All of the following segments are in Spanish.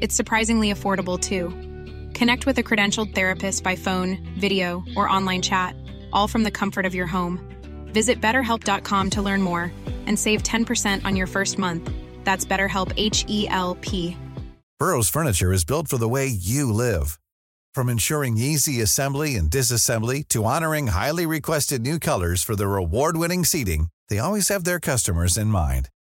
It's surprisingly affordable too. Connect with a credentialed therapist by phone, video, or online chat, all from the comfort of your home. Visit betterhelp.com to learn more and save 10% on your first month. That's BetterHelp H E L P. Burrow's furniture is built for the way you live. From ensuring easy assembly and disassembly to honoring highly requested new colors for their award winning seating, they always have their customers in mind.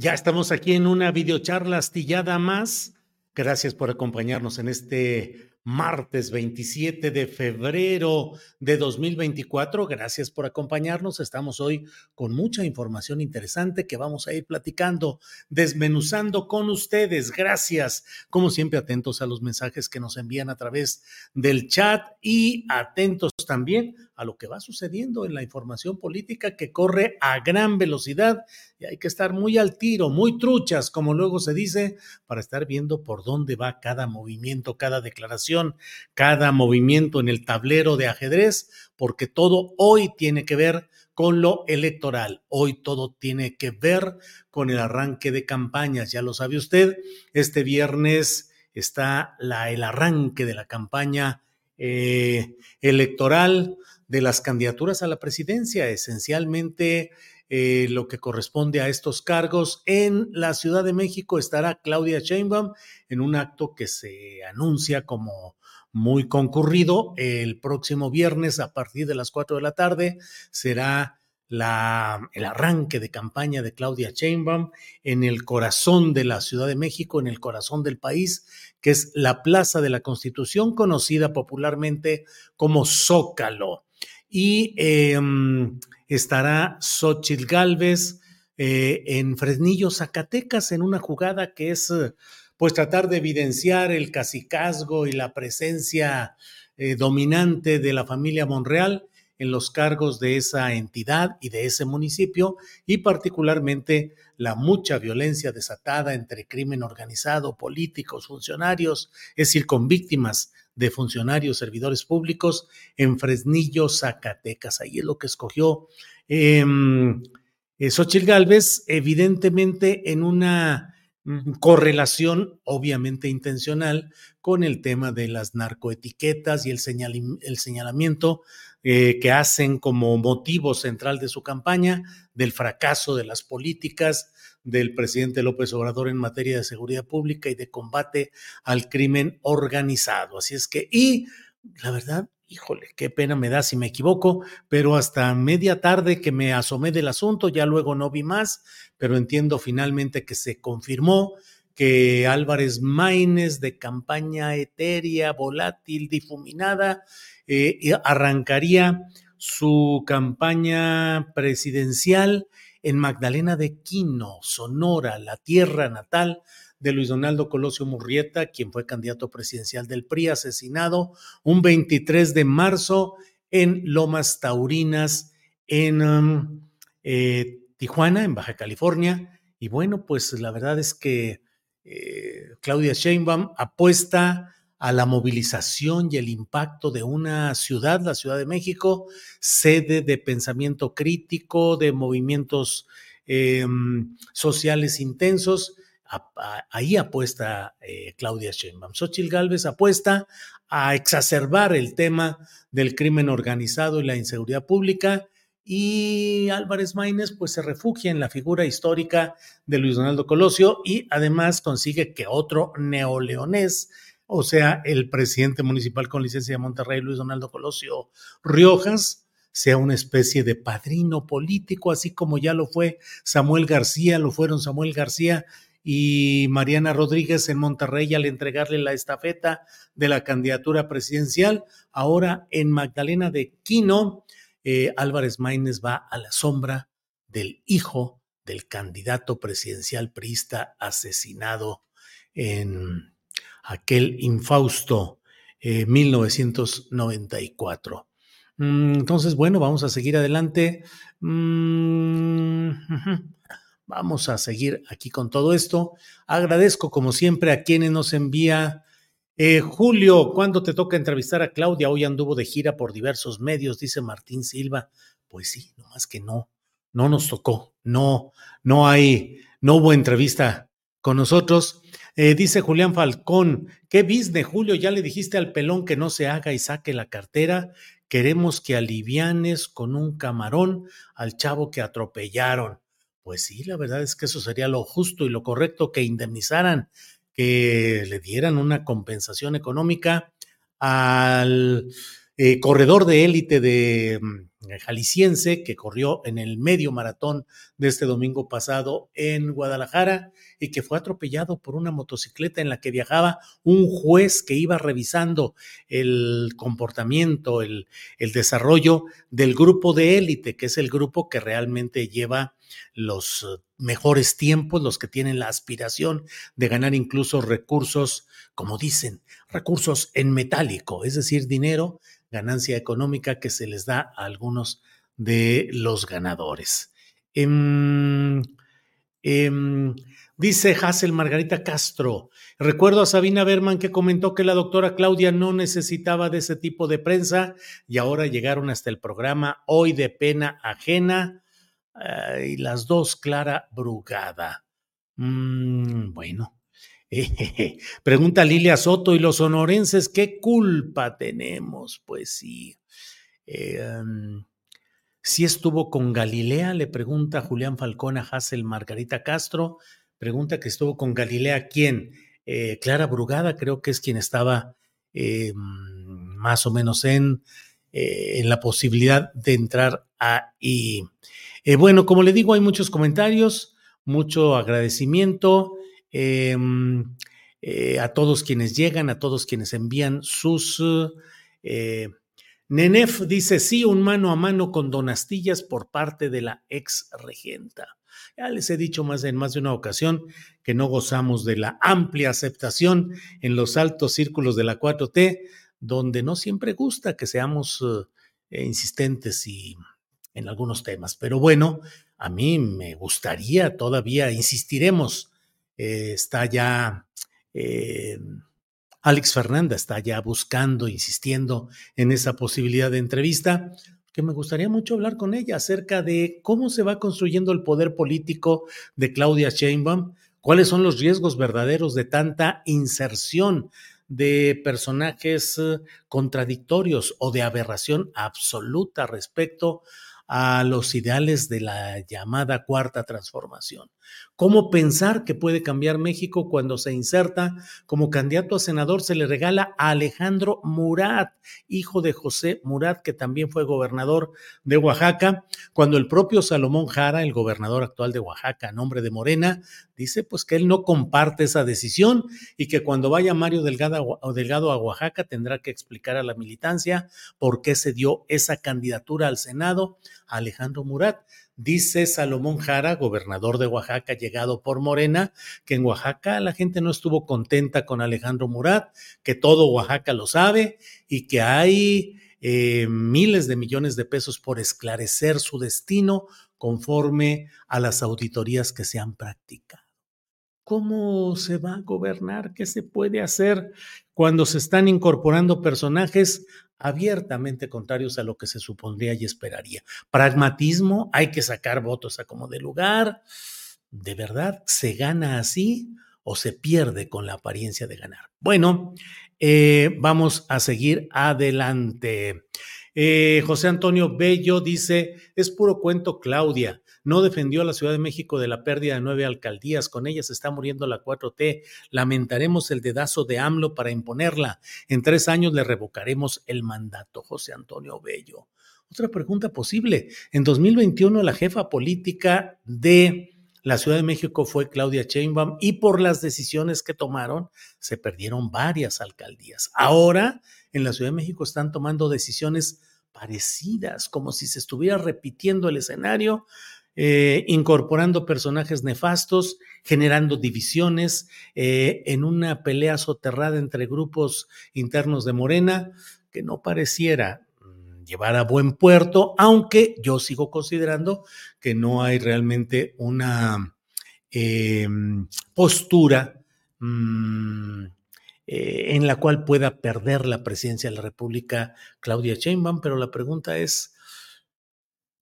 Ya estamos aquí en una videocharla astillada más. Gracias por acompañarnos en este martes 27 de febrero de 2024. Gracias por acompañarnos. Estamos hoy con mucha información interesante que vamos a ir platicando, desmenuzando con ustedes. Gracias, como siempre, atentos a los mensajes que nos envían a través del chat y atentos también a lo que va sucediendo en la información política que corre a gran velocidad y hay que estar muy al tiro, muy truchas, como luego se dice, para estar viendo por dónde va cada movimiento, cada declaración, cada movimiento en el tablero de ajedrez, porque todo hoy tiene que ver con lo electoral. Hoy todo tiene que ver con el arranque de campañas, ya lo sabe usted, este viernes está el arranque de la campaña eh, electoral de las candidaturas a la presidencia, esencialmente eh, lo que corresponde a estos cargos. En la Ciudad de México estará Claudia Sheinbaum en un acto que se anuncia como muy concurrido el próximo viernes a partir de las 4 de la tarde. Será la, el arranque de campaña de Claudia Sheinbaum en el corazón de la Ciudad de México, en el corazón del país, que es la Plaza de la Constitución, conocida popularmente como Zócalo y em, estará Xochitl Galvez eh, en Fresnillo, Zacatecas, en una jugada que es pues tratar de evidenciar el cacicazgo y la presencia eh, dominante de la familia Monreal en los cargos de esa entidad y de ese municipio y particularmente la mucha violencia desatada entre crimen organizado, políticos, funcionarios, es decir, con víctimas de funcionarios, servidores públicos en Fresnillo, Zacatecas. Ahí es lo que escogió eh, Xochitl Galvez, evidentemente en una correlación obviamente intencional con el tema de las narcoetiquetas y el, señalamiento eh, que hacen como motivo central de su campaña del fracaso de las políticas del presidente López Obrador en materia de seguridad pública y de combate al crimen organizado. Así es que, y la verdad, híjole, qué pena me da si me equivoco, pero hasta media tarde que me asomé del asunto, ya luego no vi más, pero entiendo finalmente que se confirmó que Álvarez Maínez de campaña etérea, volátil, difuminada, eh, arrancaría su campaña presidencial en Magdalena de Quino, Sonora, la tierra natal de Luis Donaldo Colosio Murrieta, quien fue candidato presidencial del PRI, asesinado un 23 de marzo en Lomas Taurinas, en um, eh, Tijuana, en Baja California. Y bueno, pues la verdad es que eh, Claudia Sheinbaum apuesta a la movilización y el impacto de una ciudad, la Ciudad de México, sede de pensamiento crítico, de movimientos em, sociales intensos. Ahí apuesta eh, Claudia Sheinbaum. Xochitl Gálvez apuesta a exacerbar el tema del crimen organizado y la inseguridad pública y Álvarez Maínez pues se refugia en la figura histórica de Luis Donaldo Colosio y además consigue que otro neoleonés, o sea, el presidente municipal con licencia de Monterrey, Luis Donaldo Colosio Riojas, sea una especie de padrino político, así como ya lo fue Samuel García, lo fueron Samuel García y Mariana Rodríguez en Monterrey al entregarle la estafeta de la candidatura presidencial. Ahora en Magdalena de Quino, eh, Álvarez Maínez va a la sombra del hijo del candidato presidencial priista asesinado en aquel infausto 1994. Eh, mm, entonces, bueno, vamos a seguir adelante. Mm, vamos a seguir aquí con todo esto. Agradezco, como siempre, a quienes nos envía eh, Julio, ¿cuándo te toca entrevistar a Claudia? Hoy anduvo de gira por diversos medios, dice Martín Silva. Pues sí, nomás que no, no nos tocó, no, no hay, no hubo entrevista con nosotros. Eh, dice Julián Falcón, ¿qué business, Julio? Ya le dijiste al pelón que no se haga y saque la cartera. Queremos que alivianes con un camarón al chavo que atropellaron. Pues sí, la verdad es que eso sería lo justo y lo correcto que indemnizaran que le dieran una compensación económica al eh, corredor de élite de mm, jalisciense que corrió en el medio maratón de este domingo pasado en Guadalajara y que fue atropellado por una motocicleta en la que viajaba un juez que iba revisando el comportamiento, el, el desarrollo del grupo de élite, que es el grupo que realmente lleva los mejores tiempos, los que tienen la aspiración de ganar incluso recursos, como dicen, recursos en metálico, es decir, dinero, ganancia económica que se les da a algunos de los ganadores. Em, em, dice Hazel Margarita Castro, recuerdo a Sabina Berman que comentó que la doctora Claudia no necesitaba de ese tipo de prensa y ahora llegaron hasta el programa Hoy de Pena Ajena y las dos Clara Brugada. Mm, bueno. pregunta Lilia Soto, ¿y los sonorenses qué culpa tenemos? Pues sí. Em, si estuvo con Galilea, le pregunta Julián Falcón a Hassel Margarita Castro. Pregunta que estuvo con Galilea, ¿quién? Eh, Clara Brugada, creo que es quien estaba em, más o menos en, eh, en la posibilidad de entrar ahí. Eh, bueno, como le digo, hay muchos comentarios, mucho agradecimiento em, eh, a todos quienes llegan, a todos quienes envían sus... Eh, Nenef dice sí, un mano a mano con donastillas por parte de la ex regenta. Ya les he dicho más en más de una ocasión que no gozamos de la amplia aceptación en los altos círculos de la 4T, donde no siempre gusta que seamos insistentes y en algunos temas. Pero bueno, a mí me gustaría todavía, insistiremos, eh, está ya eh, Alex Fernández, está ya buscando, insistiendo en esa posibilidad de entrevista, que me gustaría mucho hablar con ella acerca de cómo se va construyendo el poder político de Claudia Sheinbaum, cuáles son los riesgos verdaderos de tanta inserción de personajes eh, contradictorios o de aberración absoluta respecto a los ideales de la llamada cuarta transformación. ¿Cómo pensar que puede cambiar México cuando se inserta como candidato a senador? Se le regala a Alejandro Murat, hijo de José Murat, que también fue gobernador de Oaxaca, cuando el propio Salomón Jara, el gobernador actual de Oaxaca, a nombre de Morena, dice pues que él no comparte esa decisión y que cuando vaya Mario Delgado, Delgado a Oaxaca tendrá que explicar a la militancia por qué se dio esa candidatura al Senado a Alejandro Murat. Dice Salomón Jara, gobernador de Oaxaca, llegado por Morena, que en Oaxaca la gente no estuvo contenta con Alejandro Murat, que todo Oaxaca lo sabe y que hay eh, miles de millones de pesos por esclarecer su destino conforme a las auditorías que se han practicado. ¿Cómo se va a gobernar? ¿Qué se puede hacer cuando se están incorporando personajes abiertamente contrarios a lo que se supondría y esperaría. Pragmatismo, hay que sacar votos a como de lugar. ¿De verdad se gana así o se pierde con la apariencia de ganar? Bueno, eh, vamos a seguir adelante. Eh, José Antonio Bello dice, es puro cuento Claudia, no defendió a la Ciudad de México de la pérdida de nueve alcaldías, con ellas está muriendo la 4T, lamentaremos el dedazo de AMLO para imponerla, en tres años le revocaremos el mandato, José Antonio Bello. Otra pregunta posible, en 2021 la jefa política de la Ciudad de México fue Claudia Sheinbaum y por las decisiones que tomaron se perdieron varias alcaldías. Ahora en la Ciudad de México están tomando decisiones parecidas, como si se estuviera repitiendo el escenario, eh, incorporando personajes nefastos, generando divisiones eh, en una pelea soterrada entre grupos internos de Morena que no pareciera llevar a buen puerto, aunque yo sigo considerando que no hay realmente una em, postura mm, eh, en la cual pueda perder la presidencia de la República Claudia Sheinbaum, pero la pregunta es,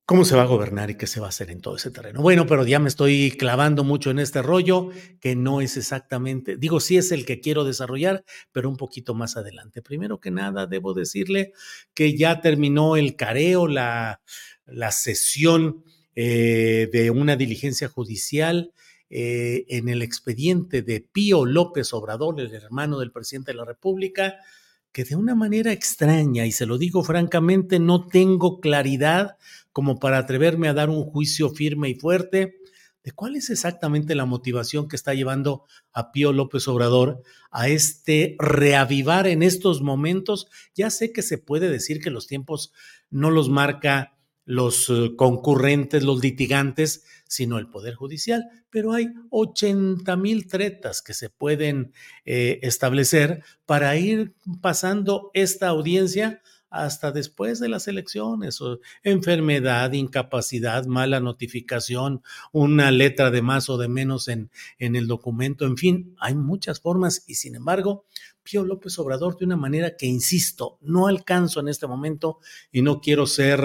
cómo se va a gobernar y qué se va a hacer en todo ese terreno. Bueno, pero ya me estoy clavando mucho en este rollo, que no es exactamente, digo, sí es el que quiero desarrollar, pero un poquito más adelante. Primero que nada, debo decirle que ya terminó el careo, la, la sesión eh, de una diligencia judicial. Eh, en el expediente de Pío López Obrador, el hermano del presidente de la República, que de una manera extraña, y se lo digo francamente, no tengo claridad como para atreverme a dar un juicio firme y fuerte de cuál es exactamente la motivación que está llevando a Pío López Obrador a este reavivar en estos momentos. Ya sé que se puede decir que los tiempos no los marca los eh, concurrentes, los litigantes, sino el Poder Judicial. Pero hay 80 mil tretas que se pueden eh, establecer para ir pasando esta audiencia hasta después de las elecciones, enfermedad, incapacidad, mala notificación, una letra de más o de menos en, en el documento, en fin, hay muchas formas y sin embargo, Pío López Obrador de una manera que, insisto, no alcanzo en este momento y no quiero ser,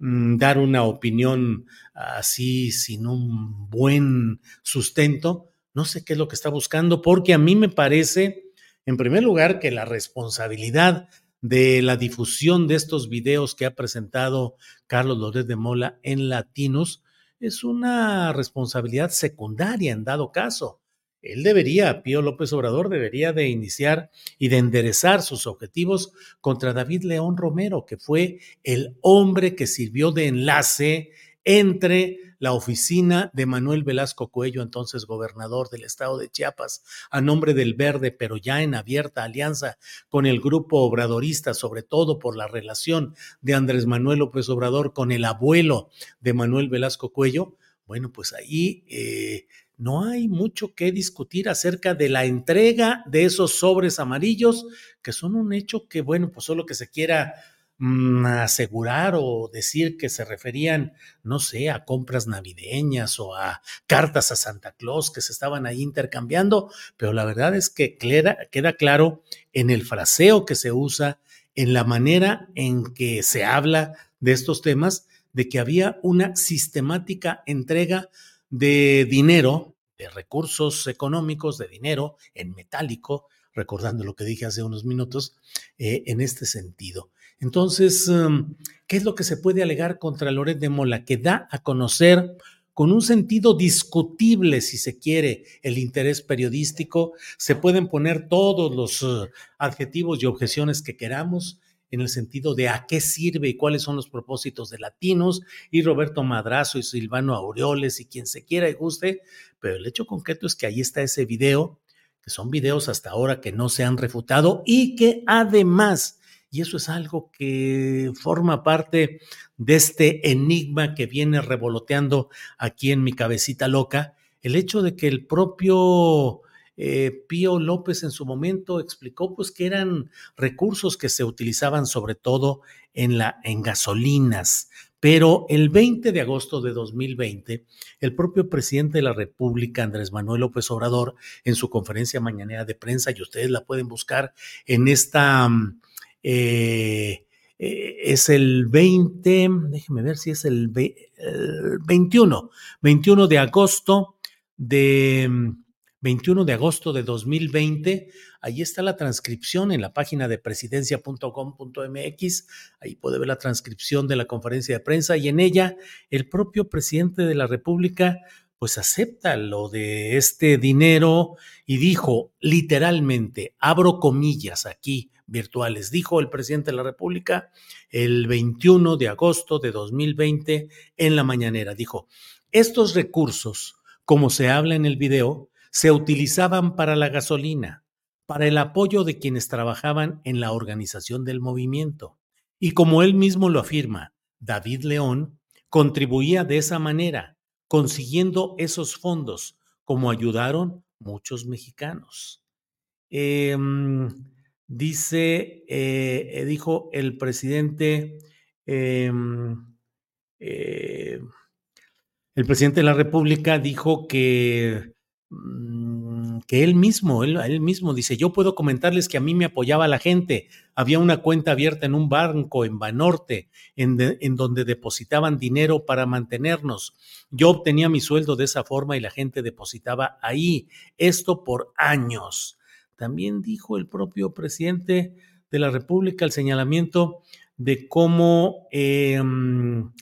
dar una opinión así sin un buen sustento, no sé qué es lo que está buscando, porque a mí me parece, en primer lugar, que la responsabilidad de la difusión de estos videos que ha presentado Carlos Loret de Mola en Latinos es una responsabilidad secundaria en dado caso. Él debería, Pío López Obrador, debería de iniciar y de enderezar sus objetivos contra David León Romero, que fue el hombre que sirvió de enlace entre la oficina de Manuel Velasco Cuello, entonces gobernador del estado de Chiapas, a nombre del Verde, pero ya en abierta alianza con el grupo obradorista, sobre todo por la relación de Andrés Manuel López Obrador con el abuelo de Manuel Velasco Cuello, bueno, pues ahí eh, no hay mucho que discutir acerca de la entrega de esos sobres amarillos, que son un hecho que, bueno, pues solo que se quiera Mm, asegurar o decir que se referían, no sé, a compras navideñas o a cartas a Santa Claus que se estaban ahí intercambiando, pero la verdad es que queda claro en el fraseo que se usa, en la manera en que se habla de estos temas, de que había una sistemática entrega de dinero, de recursos económicos, de dinero en metálico, recordando lo que dije hace unos minutos, eh, en este sentido. Entonces, em, ¿qué es lo que se puede alegar contra Loret de Mola? Que da a conocer con un sentido discutible, si se quiere, el interés periodístico. Se pueden poner todos los eh, adjetivos y objeciones que queramos en el sentido de a qué sirve y cuáles son los propósitos de Latinos y Roberto Madrazo y Silvano Aureoles y quien se quiera y guste, pero el hecho concreto es que ahí está ese video, que son videos hasta ahora que no se han refutado y que además y eso es algo que forma parte de este enigma que viene revoloteando aquí en mi cabecita loca, el hecho de que el propio eh, Pío López en su momento explicó pues que eran recursos que se utilizaban sobre todo en, la, en gasolinas. Pero el 20 de agosto de 2020, el propio presidente de la República, Andrés Manuel López Obrador, en su conferencia mañanera de prensa, y ustedes la pueden buscar en esta mm, eh, eh, es el 20, déjeme ver si es el, 21, 21 de agosto de 21 de agosto de 2020. Ahí está la transcripción en la página de presidencia.com.mx. Ahí puede ver la transcripción de la conferencia de prensa y en ella el propio presidente de la República pues acepta lo de este dinero y dijo literalmente, abro comillas aquí virtuales, dijo el presidente de la República el 21 de agosto de 2020 en la mañanera, dijo, estos recursos, como se habla en el video, se utilizaban para la gasolina, para el apoyo de quienes trabajaban en la organización del movimiento. Y como él mismo lo afirma, David León contribuía de esa manera consiguiendo esos fondos, como ayudaron muchos mexicanos. Em, dice, eh, dijo el presidente, em, eh, el presidente de la República dijo que que él mismo, él, mismo dice, yo puedo comentarles que a mí me apoyaba la gente, había una cuenta abierta en un banco en Banorte, en, en donde depositaban dinero para mantenernos. Yo obtenía mi sueldo de esa forma y la gente depositaba ahí, esto por años. También dijo el propio presidente de la República el señalamiento de cómo em,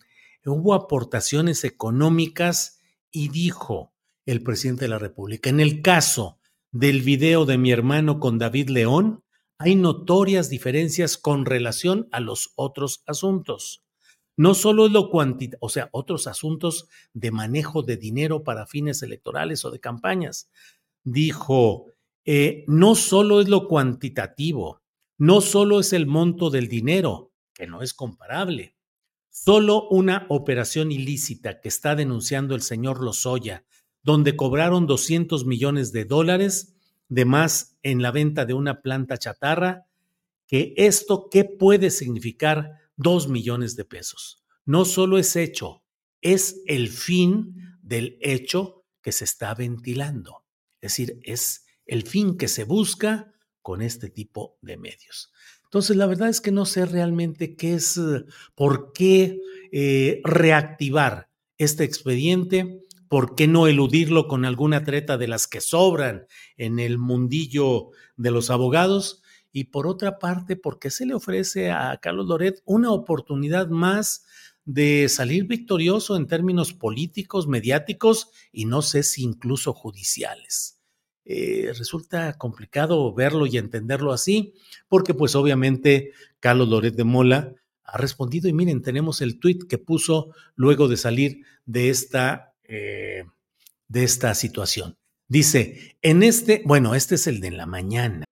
hubo aportaciones económicas y dijo, el presidente de la República. En el caso del video de mi hermano con David León, hay notorias diferencias con relación a los otros asuntos. No solo es lo cuantitativo, o sea, otros asuntos de manejo de dinero para fines electorales o de campañas. Dijo, eh, no solo es lo cuantitativo, no solo es el monto del dinero, que no es comparable. Solo una operación ilícita que está denunciando el señor Lozoya donde cobraron 200 millones de dólares de más en la venta de una planta chatarra, que esto, ¿qué puede significar 2 millones de pesos? No solo es hecho, es el fin del hecho que se está ventilando. Es decir, es el fin que se busca con este tipo de medios. Entonces, la verdad es que no sé realmente qué es, por qué eh, reactivar este expediente ¿por qué no eludirlo con alguna treta de las que sobran en el mundillo de los abogados? Y por otra parte, ¿por qué se le ofrece a Carlos Loret una oportunidad más de salir victorioso en términos políticos, mediáticos y no sé si incluso judiciales? Eh, resulta complicado verlo y entenderlo así, porque pues obviamente Carlos Loret de Mola ha respondido y miren, tenemos el tuit que puso luego de salir de esta eh, de esta situación. Dice, en este, bueno, este es el de la mañana.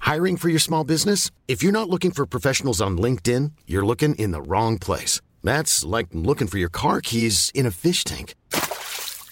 Hiring for your small business? If you're not looking for professionals on LinkedIn, you're looking in the wrong place. That's like looking for your car keys in a fish tank.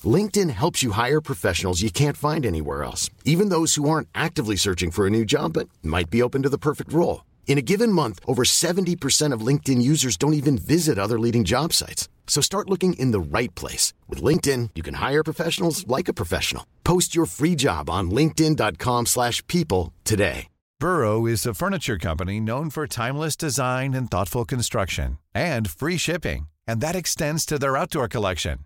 LinkedIn helps you hire professionals you can't find anywhere else, even those who aren't actively searching for a new job but might be open to the perfect role. In a given month, over 70% of LinkedIn users don't even visit other leading job sites. So start looking in the right place. With LinkedIn, you can hire professionals like a professional. Post your free job on linkedin.com slash people today. Burrow is a furniture company known for timeless design and thoughtful construction and free shipping. And that extends to their outdoor collection.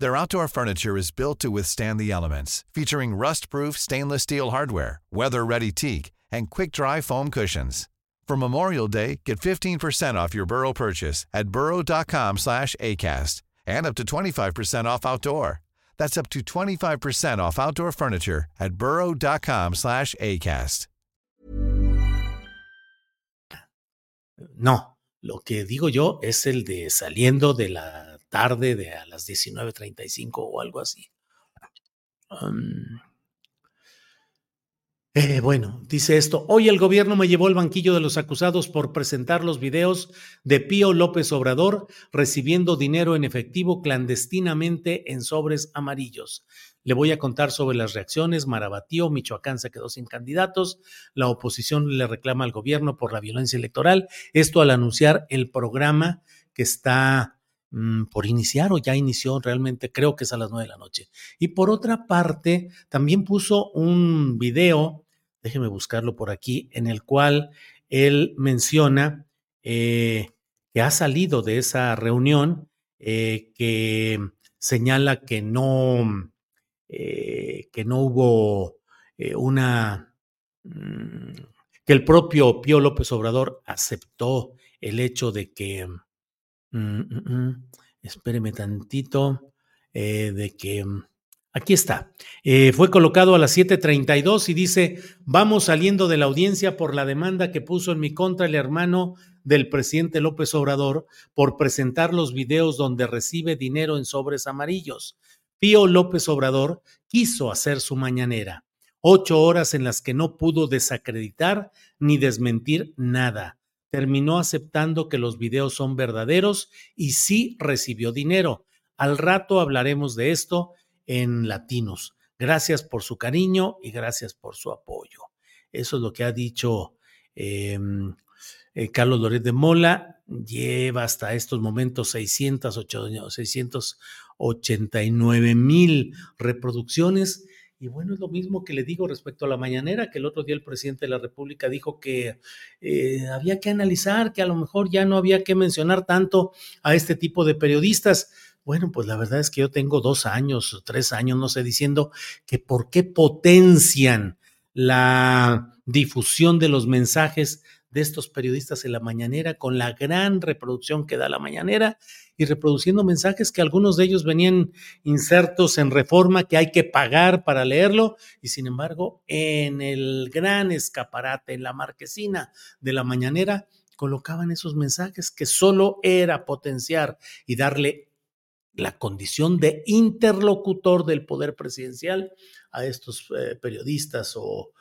Their outdoor furniture is built to withstand the elements, featuring rust-proof stainless steel hardware, weather-ready teak, and quick-dry foam cushions. For Memorial Day, get 15% off your Burrow purchase at burrow.com slash ACAST and up to 25% off outdoor. That's up to 25% off outdoor furniture at burrow.com slash ACAST. No, lo que digo yo es el de saliendo de la tarde de a las 19.35 o algo así. Um, Eh, bueno, dice esto, hoy el gobierno me llevó al banquillo de los acusados por presentar los videos de Pío López Obrador recibiendo dinero en efectivo clandestinamente en sobres amarillos. Le voy a contar sobre las reacciones. Marabatío, Michoacán se quedó sin candidatos. La oposición le reclama al gobierno por la violencia electoral. Esto al anunciar el programa que está mm, por iniciar o ya inició realmente, creo que es a las nueve de la noche. Y por otra parte, también puso un video déjeme buscarlo por aquí, en el cual él menciona eh, que ha salido de esa reunión, eh, que señala que no, eh, que no hubo una... Mm, que el propio Pío López Obrador aceptó el hecho de que... Mm, mm, espéreme tantito, de que... Aquí está. fue colocado a las 7:32 y dice, vamos saliendo de la audiencia por la demanda que puso en mi contra el hermano del presidente López Obrador por presentar los videos donde recibe dinero en sobres amarillos. Pío López Obrador quiso hacer su mañanera, ocho horas en las que no pudo desacreditar ni desmentir nada. Terminó aceptando que los videos son verdaderos y sí recibió dinero. Al rato hablaremos de esto en Latinos. Gracias por su cariño y gracias por su apoyo. Eso es lo que ha dicho em, eh, Carlos Loret de Mola. Lleva hasta estos momentos 689 mil reproducciones. Y bueno, es lo mismo que le digo respecto a la mañanera, que el otro día el presidente de la República dijo que eh, había que analizar, que a lo mejor ya no había que mencionar tanto a este tipo de periodistas. Bueno, pues la verdad es que yo tengo dos años, tres años, no sé, diciendo que por qué potencian la difusión de los mensajes de estos periodistas en la mañanera con la gran reproducción que da la mañanera y reproduciendo mensajes que algunos de ellos venían insertos en reforma que hay que pagar para leerlo y sin embargo en el gran escaparate, en la marquesina de la mañanera, colocaban esos mensajes que solo era potenciar y darle la condición de interlocutor del poder presidencial a estos eh, periodistas o,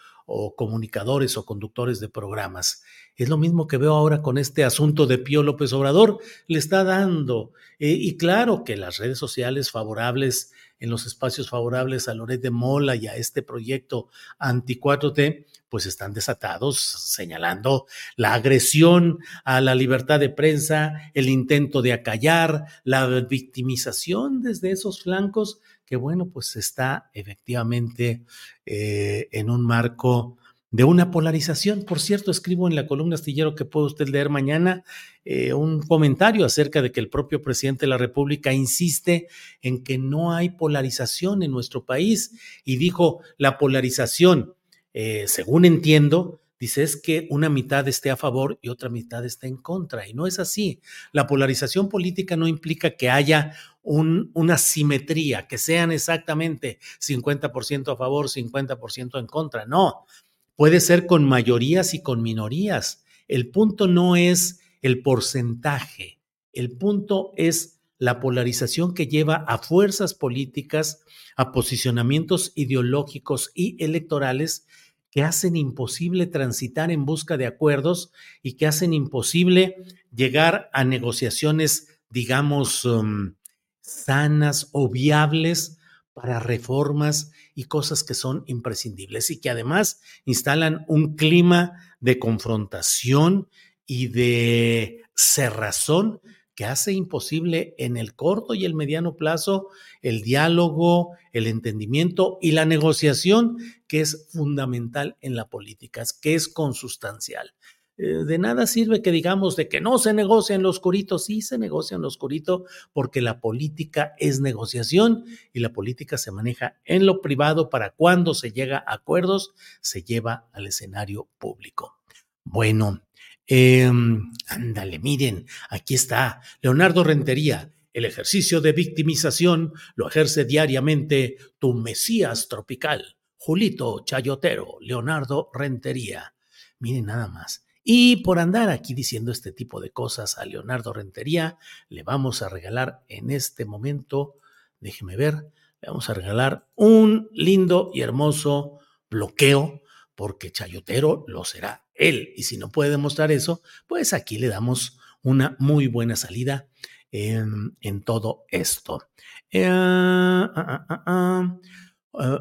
comunicadores o conductores de programas. Es lo mismo que veo ahora con este asunto de Pío López Obrador, le está dando. Eh, y claro que las redes sociales favorables, en los espacios favorables a Loret de Mola y a este proyecto anti-4T, pues están desatados señalando la agresión a la libertad de prensa, el intento de acallar, la victimización desde esos flancos, que bueno, pues está efectivamente eh, en un marco de una polarización. Por cierto, escribo en la columna astillero que puede usted leer mañana eh, un comentario acerca de que el propio presidente de la República insiste en que no hay polarización en nuestro país y dijo la polarización eh, según entiendo, dice es que una mitad esté a favor y otra mitad esté en contra. Y no es así. La polarización política no implica que haya una simetría, que sean exactamente 50% a favor, 50% en contra. No, puede ser con mayorías y con minorías. El punto no es el porcentaje, el punto es la polarización que lleva a fuerzas políticas, a posicionamientos ideológicos y electorales que hacen imposible transitar en busca de acuerdos y que hacen imposible llegar a negociaciones, digamos, um, sanas o viables para reformas y cosas que son imprescindibles y que además instalan un clima de confrontación y de cerrazón que hace imposible en el corto y el mediano plazo el diálogo, el entendimiento y la negociación, que es fundamental en la política, que es consustancial. Eh, de nada sirve que digamos de que no se negocia en lo oscurito, sí se negocia en lo oscurito porque la política es negociación y la política se maneja en lo privado para cuando se llega a acuerdos se lleva al escenario público. Bueno, Em, ándale, miren, aquí está Leonardo Rentería. El ejercicio de victimización lo ejerce diariamente tu Mesías tropical, Julito Chayotero, Leonardo Rentería. Miren nada más. Y por andar aquí diciendo este tipo de cosas a Leonardo Rentería, le vamos a regalar en este momento, déjeme ver, le vamos a regalar un lindo y hermoso bloqueo, porque Chayotero lo será él. Y si no puede demostrar eso, pues aquí le damos una muy buena salida en, todo esto. Eh, ah, ah, ah, eh,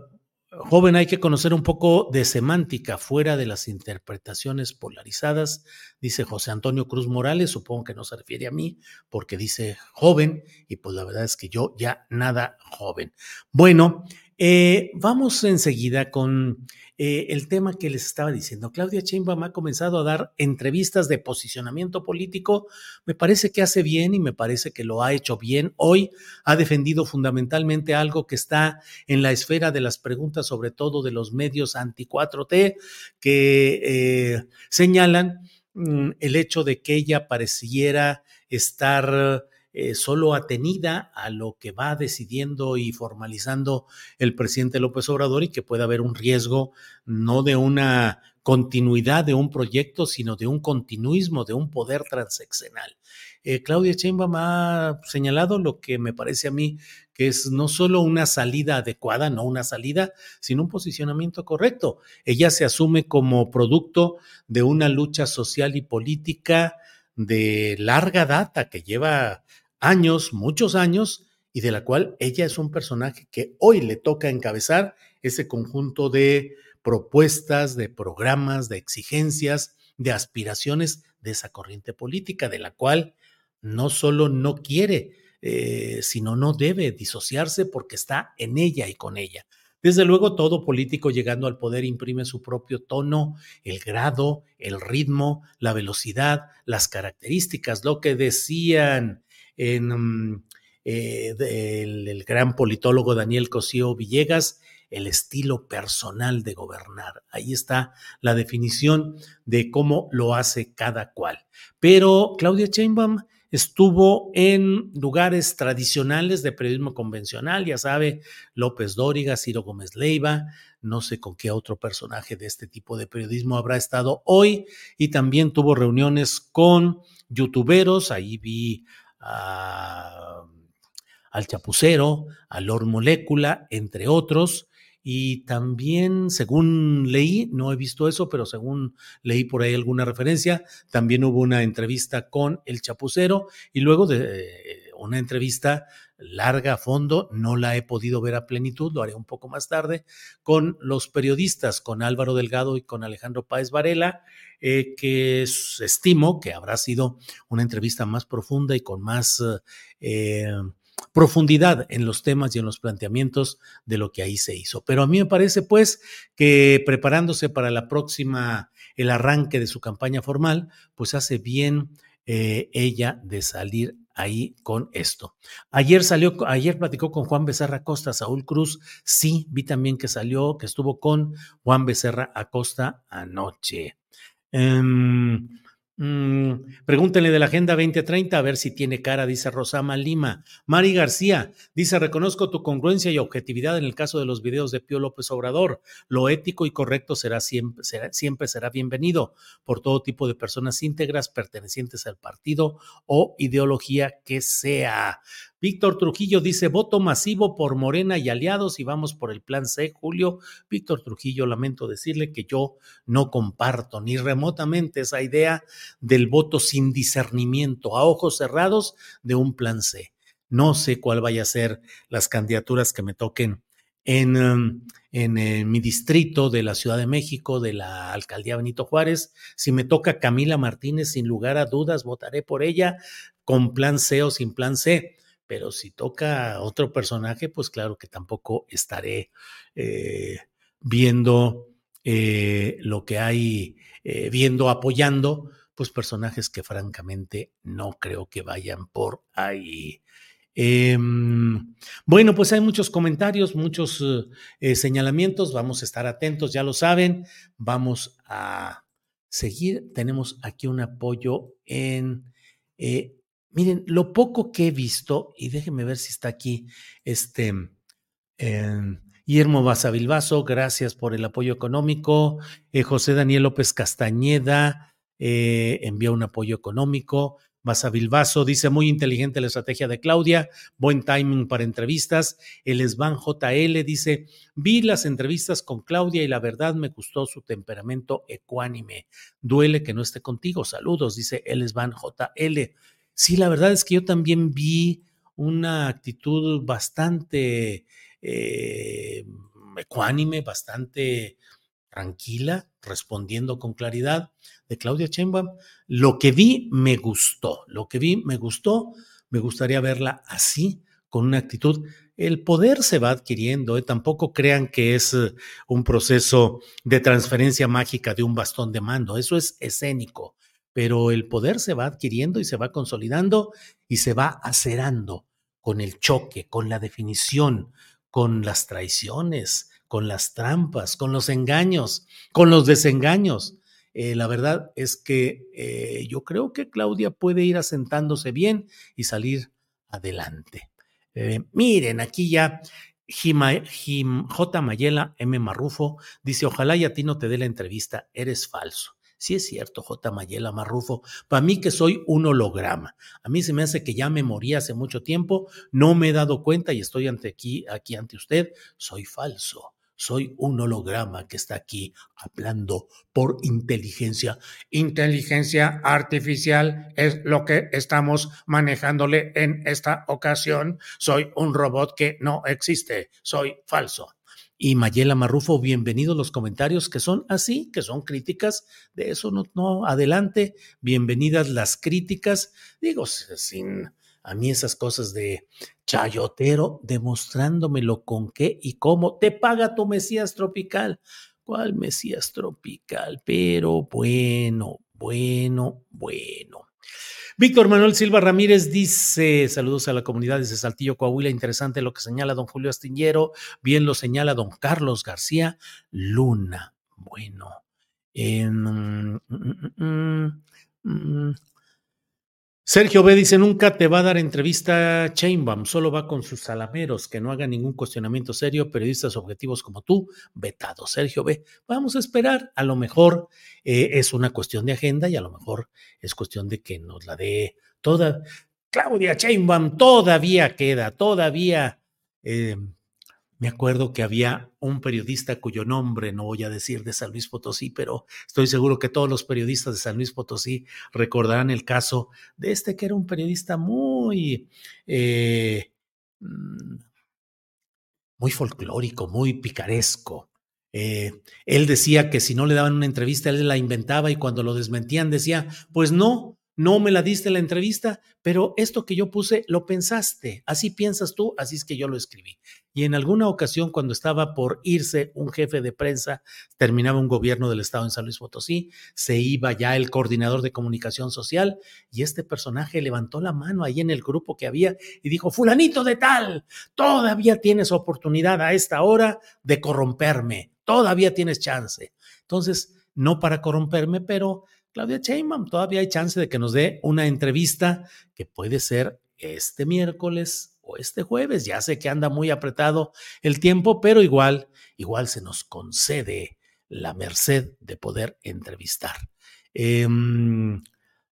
joven, hay que conocer un poco de semántica fuera de las interpretaciones polarizadas, dice José Antonio Cruz Morales, supongo que no se refiere a mí porque dice joven y pues la verdad es que yo ya nada joven. Bueno, Eh, vamos enseguida con eh, el tema que les estaba diciendo. Claudia Sheinbaum ha comenzado a dar entrevistas de posicionamiento político. Me parece que hace bien y me parece que lo ha hecho bien. Hoy ha defendido fundamentalmente algo que está en la esfera de las preguntas, sobre todo de los medios anti-4T, que eh, señalan mm, el hecho de que ella pareciera estar eh, solo atenida a lo que va decidiendo y formalizando el presidente López Obrador y que puede haber un riesgo no de una continuidad de un proyecto, sino de un continuismo, de un poder transeccional. Eh, Claudia Sheinbaum ha señalado lo que me parece a mí que es no solo una salida adecuada, no una salida, sino un posicionamiento correcto. Ella se asume como producto de una lucha social y política de larga data que lleva años, muchos años, y de la cual ella es un personaje que hoy le toca encabezar ese conjunto de propuestas, de programas, de exigencias, de aspiraciones de esa corriente política, de la cual no solo no quiere, eh, sino no debe disociarse porque está en ella y con ella. Desde luego, todo político llegando al poder imprime su propio tono, el grado, el ritmo, la velocidad, las características, lo que decían en mm, eh, el, gran politólogo Daniel Cosío Villegas, el estilo personal de gobernar. Ahí está la definición de cómo lo hace cada cual. Pero Claudia Sheinbaum estuvo en lugares tradicionales de periodismo convencional, ya sabe, López Dóriga, Ciro Gómez Leiva, no sé con qué otro personaje de este tipo de periodismo habrá estado hoy, y también tuvo reuniones con youtuberos, ahí vi al chapucero, a Lord Molécula, entre otros. Y también, según leí, no he visto eso, pero según leí por ahí alguna referencia, también hubo una entrevista con el chapucero y luego de eh, una entrevista larga a fondo, no la he podido ver a plenitud, lo haré un poco más tarde, con los periodistas, con Álvaro Delgado y con Alejandro Páez Varela, eh, que estimo que habrá sido una entrevista más profunda y con más eh, profundidad en los temas y en los planteamientos de lo que ahí se hizo. Pero a mí me parece pues que preparándose para la próxima, el arranque de su campaña formal, pues hace bien eh, ella de salir ahí con esto. Ayer salió, ayer platicó con Juan Becerra Acosta, Saúl Cruz, sí, vi también que salió, que estuvo con Juan Becerra Acosta anoche. Em, Mm, pregúntenle de la Agenda 2030 a ver si tiene cara, dice Rosama Lima. Mari García dice: Reconozco tu congruencia y objetividad en el caso de los videos de Pío López Obrador. Lo ético y correcto será siempre, será, siempre será bienvenido por todo tipo de personas íntegras pertenecientes al partido o ideología que sea. Víctor Trujillo dice, voto masivo por Morena y aliados y vamos por el plan C, Julio. Víctor Trujillo, lamento decirle que yo no comparto ni remotamente esa idea del voto sin discernimiento, a ojos cerrados, de un plan C. No sé cuál vaya a ser las candidaturas que me toquen en, um, en, en, mi distrito de la Ciudad de México, de la alcaldía Benito Juárez. Si me toca Camila Martínez, sin lugar a dudas, votaré por ella con plan C o sin plan C pero si toca otro personaje, pues claro que tampoco estaré eh, viendo eh, lo que hay, eh, viendo, apoyando, pues personajes que francamente no creo que vayan por ahí. Em, bueno, pues hay muchos comentarios, muchos señalamientos, vamos a estar atentos, ya lo saben, vamos a seguir. Tenemos aquí un apoyo en Miren, lo poco que he visto, y déjenme ver si está aquí, este, eh, Guillermo Basavilbaso, gracias por el apoyo económico. Eh, José Daniel López Castañeda eh, envió un apoyo económico. Basavilbaso dice, muy inteligente la estrategia de Claudia, buen timing para entrevistas. El Esban JL dice, vi las entrevistas con Claudia y la verdad me gustó su temperamento ecuánime. Duele que no esté contigo. Saludos, dice el Esban JL. Sí, la verdad es que yo también vi una actitud bastante eh, ecuánime, bastante tranquila, respondiendo con claridad de Claudia Sheinbaum. Lo que vi me gustó, lo que vi me gustó, me gustaría verla así, con una actitud el poder se va adquiriendo, ¿eh? tampoco crean que es eh, un proceso de transferencia mágica de un bastón de mando, eso es escénico, pero el poder se va adquiriendo y se va consolidando y se va acerando con el choque, con la definición, con las traiciones, con las trampas, con los engaños, con los desengaños. Eh, la verdad es que yo creo que Claudia puede ir asentándose bien y salir adelante. Eh, miren, aquí ya J. Mayela M. Marrufo dice, ojalá y a ti no te dé la entrevista, eres falso. Sí es cierto, J. Mayela Marrufo, para mí que soy un holograma. A mí se me hace que ya me morí hace mucho tiempo, no me he dado cuenta y estoy ante aquí, aquí ante usted, soy falso soy un holograma que está aquí hablando por inteligencia. Inteligencia artificial es lo que estamos manejándole en esta ocasión. Soy un robot que no existe, soy falso. Y Mayela Marrufo, bienvenidos los comentarios que son así, que son críticas. De eso no, no, adelante. Bienvenidas las críticas. Digo, sin a mí esas cosas de chayotero, demostrándomelo con qué y cómo te paga tu Mesías tropical. ¿Cuál Mesías tropical? Pero bueno, bueno, bueno. Víctor Manuel Silva Ramírez dice, saludos a la comunidad de Saltillo, Coahuila, interesante lo que señala don Julio Astillero, bien lo señala don Carlos García Luna. Bueno, mm, Sergio B. dice, nunca te va a dar entrevista Chainbaum, solo va con sus salameros, que no haga ningún cuestionamiento serio, periodistas objetivos como tú, vetado. Sergio B. Vamos a esperar, a lo mejor eh, es una cuestión de agenda y a lo mejor es cuestión de que nos la dé toda. Claudia Chainbaum todavía queda, todavía eh, me acuerdo que había un periodista cuyo nombre no voy a decir de San Luis Potosí, pero estoy seguro que todos los periodistas de San Luis Potosí recordarán el caso de este que era un periodista muy, eh, mm, muy folclórico, muy picaresco. Eh, él decía que si no le daban una entrevista, él la inventaba y cuando lo desmentían decía, pues no, no me la diste la entrevista, pero esto que yo puse lo pensaste, así piensas tú, así es que yo lo escribí. Y en alguna ocasión, cuando estaba por irse un jefe de prensa, terminaba un gobierno del estado en San Luis Potosí, se iba ya el coordinador de comunicación social y este personaje levantó la mano ahí en el grupo que había y dijo, fulanito de tal, todavía tienes oportunidad a esta hora de corromperme, todavía tienes chance. Entonces, no para corromperme, pero Claudia Sheinbaum, todavía hay chance de que nos dé una entrevista que puede ser este miércoles o este jueves. Ya sé que anda muy apretado el tiempo, pero igual, igual se nos concede la merced de poder entrevistar. Em,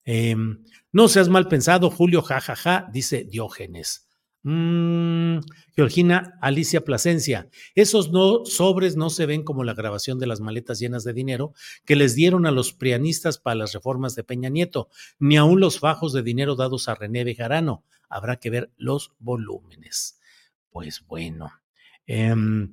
em, no seas mal pensado, Julio, jajaja, dice Diógenes. Mm, Georgina Alicia Plasencia, esos no, sobres no se ven como la grabación de las maletas llenas de dinero que les dieron a los prianistas para las reformas de Peña Nieto, ni aún los fajos de dinero dados a René Bejarano. Habrá que ver los volúmenes. Pues bueno. Em,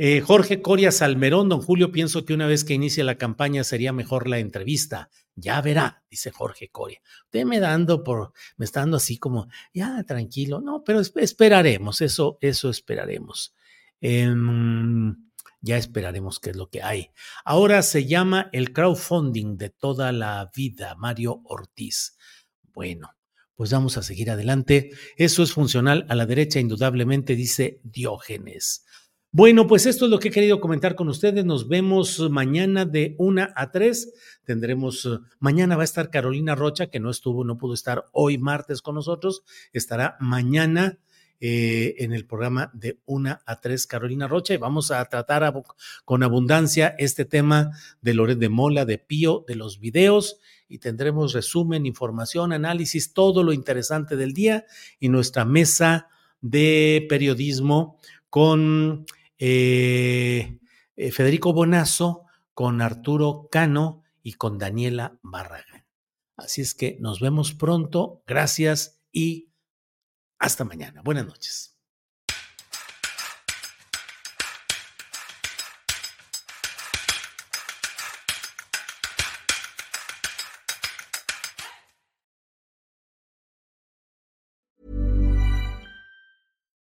eh, Jorge Coria Salmerón, don Julio, pienso que una vez que inicie la campaña sería mejor la entrevista. Ya verá, dice Jorge Coria. Usted me dando por, me está dando así como, ya tranquilo. No, pero esperaremos, eso, eso esperaremos. Em, ya esperaremos qué es lo que hay. Ahora se llama el crowdfunding de toda la vida, Mario Ortiz. Bueno, pues vamos a seguir adelante. Eso es funcional a la derecha, indudablemente, dice Diógenes. Bueno, pues esto es lo que he querido comentar con ustedes. Nos vemos mañana de una a tres. Tendremos, eh, mañana va a estar Carolina Rocha, que no estuvo, no pudo estar hoy martes con nosotros. Estará mañana eh, en el programa de una a tres Carolina Rocha y vamos a tratar con abundancia este tema de Loret de Mola, de Pío, de los videos y tendremos resumen, información, análisis, todo lo interesante del día y nuestra mesa de periodismo con eh, eh, Federico Bonazo, con Arturo Cano y con Daniela Barragán. Así es que nos vemos pronto. Gracias y hasta mañana. Buenas noches.